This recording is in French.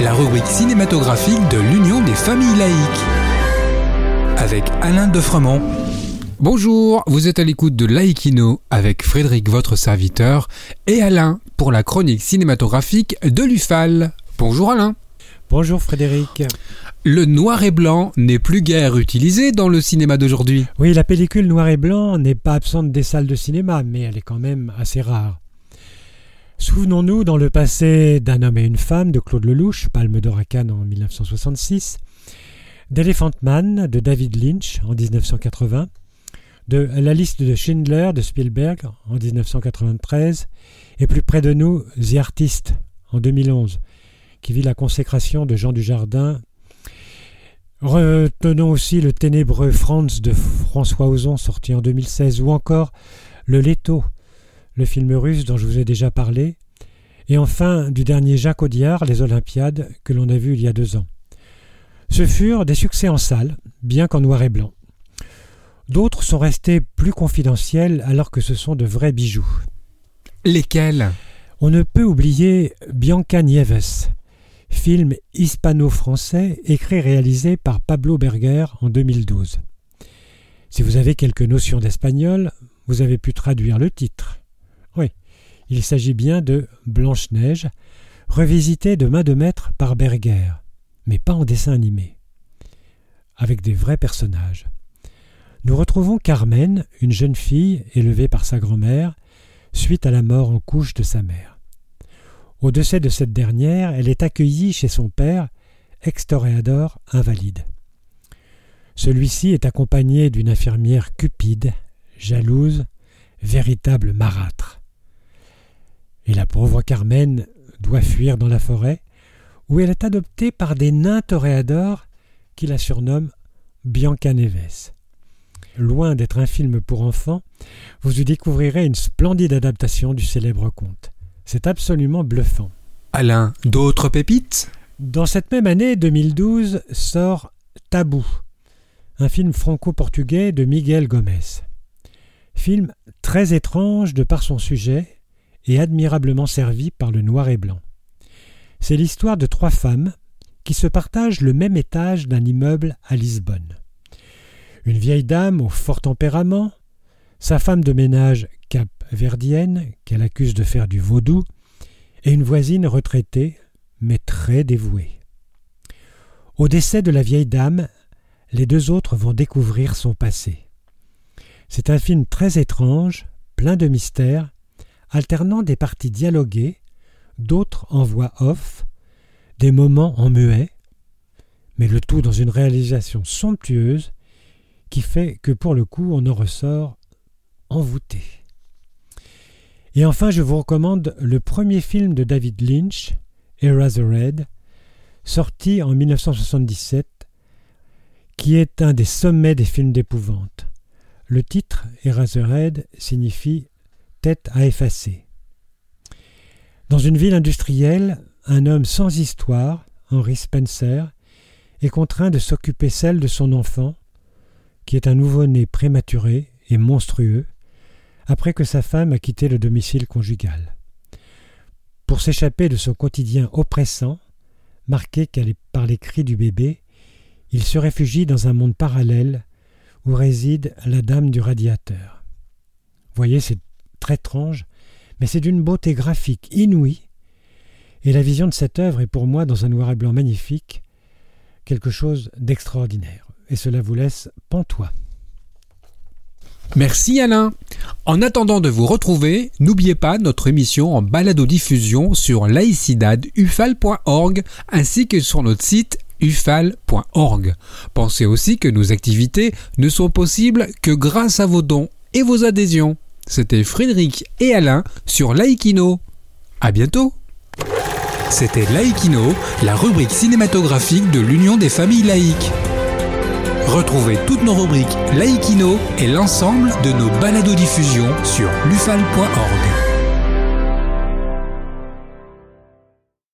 La rubrique cinématographique de l'Union des familles laïques. Avec Alain Defremont. Bonjour, vous êtes à l'écoute de Laïkino avec Frédéric, votre serviteur, et Alain pour la chronique cinématographique de l'UFAL. Bonjour Alain. Bonjour Frédéric. Le noir et blanc n'est plus guère utilisé dans le cinéma d'aujourd'hui. Oui, la pellicule noir et blanc n'est pas absente des salles de cinéma, mais elle est quand même assez rare. Souvenons-nous dans le passé d'un homme et une femme de Claude Lelouch, Palme d'Or à Cannes en 1966, d'Elephant Man de David Lynch en 1980, de La liste de Schindler de Spielberg en 1993, et plus près de nous, The Artist en 2011, qui vit la consécration de Jean Dujardin. Retenons aussi le ténébreux Franz de François Ozon sorti en 2016, ou encore Le Leto le film russe dont je vous ai déjà parlé, et enfin du dernier Jacques Audiard, Les Olympiades, que l'on a vu il y a deux ans. Ce furent des succès en salle, bien qu'en noir et blanc. D'autres sont restés plus confidentiels alors que ce sont de vrais bijoux. Lesquels? On ne peut oublier Bianca Nieves, film hispano-français écrit et réalisé par Pablo Berger en 2012. Si vous avez quelques notions d'espagnol, vous avez pu traduire le titre. Il s'agit bien de Blanche-Neige, revisitée de main de maître par Berger, mais pas en dessin animé, avec des vrais personnages. Nous retrouvons Carmen, une jeune fille élevée par sa grand-mère, suite à la mort en couche de sa mère. Au décès de cette dernière, elle est accueillie chez son père, ex-toréador invalide. Celui-ci est accompagné d'une infirmière cupide, jalouse, véritable marâtre et la pauvre Carmen doit fuir dans la forêt, où elle est adoptée par des nains toréadors qui la surnomment Bianca Neves. Loin d'être un film pour enfants, vous y découvrirez une splendide adaptation du célèbre conte. C'est absolument bluffant. Alain, d'autres pépites? Dans cette même année 2012 sort Tabou, un film franco-portugais de Miguel Gomez. Film très étrange de par son sujet et admirablement servi par le noir et blanc. C'est l'histoire de trois femmes qui se partagent le même étage d'un immeuble à Lisbonne. Une vieille dame au fort tempérament, sa femme de ménage cap-verdienne qu'elle accuse de faire du vaudou, et une voisine retraitée mais très dévouée. Au décès de la vieille dame, les deux autres vont découvrir son passé. C'est un film très étrange, plein de mystères, alternant des parties dialoguées, d'autres en voix off, des moments en muet, mais le tout dans une réalisation somptueuse qui fait que pour le coup on en ressort envoûté. Et enfin, je vous recommande le premier film de David Lynch, Eraserhead, sorti en 1977, qui est un des sommets des films d'épouvante. Le titre, Eraserhead, signifie à effacer. Dans une ville industrielle, un homme sans histoire, Henry Spencer, est contraint de s'occuper celle de son enfant, qui est un nouveau-né prématuré et monstrueux, après que sa femme a quitté le domicile conjugal. Pour s'échapper de son quotidien oppressant, marqué par les cris du bébé, il se réfugie dans un monde parallèle où réside la dame du radiateur. Voyez, très étrange, mais c'est d'une beauté graphique inouïe, et la vision de cette œuvre est pour moi, dans un noir et blanc magnifique, quelque chose d'extraordinaire. Et cela vous laisse pantois. Merci Alain. En attendant de vous retrouver, n'oubliez pas notre émission en balado-diffusion sur laïcidadufal.org ainsi que sur notre site ufal.org. Pensez aussi que nos activités ne sont possibles que grâce à vos dons et vos adhésions. C'était Frédéric et Alain sur Laïkino. À bientôt. C'était Laïkino, la rubrique cinématographique de l'Union des familles laïques. Retrouvez toutes nos rubriques Laïkino et l'ensemble de nos balados diffusions sur lufal.org.